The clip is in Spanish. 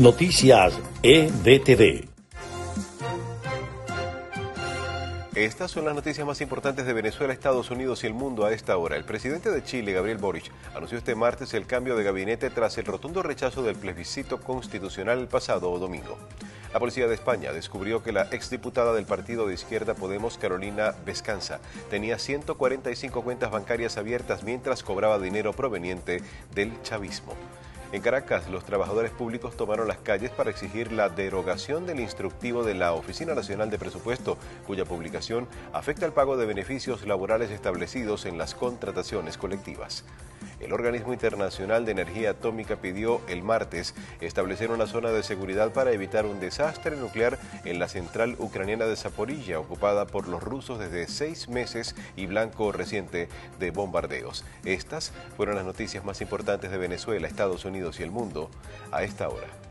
Noticias EDTV. Estas son las noticias más importantes de Venezuela, Estados Unidos y el mundo a esta hora. El presidente de Chile, Gabriel Boric, anunció este martes el cambio de gabinete tras el rotundo rechazo del plebiscito constitucional el pasado domingo. La policía de España descubrió que la exdiputada del partido de izquierda Podemos, Carolina Vescanza, tenía 145 cuentas bancarias abiertas mientras cobraba dinero proveniente del chavismo. En Caracas, los trabajadores públicos tomaron las calles para exigir la derogación del instructivo de la Oficina Nacional de Presupuesto, cuya publicación afecta el pago de beneficios laborales establecidos en las contrataciones colectivas. El Organismo Internacional de Energía Atómica pidió el martes establecer una zona de seguridad para evitar un desastre nuclear en la central ucraniana de Zaporilla, ocupada por los rusos desde seis meses y blanco reciente de bombardeos. Estas fueron las noticias más importantes de Venezuela, Estados Unidos y el mundo a esta hora.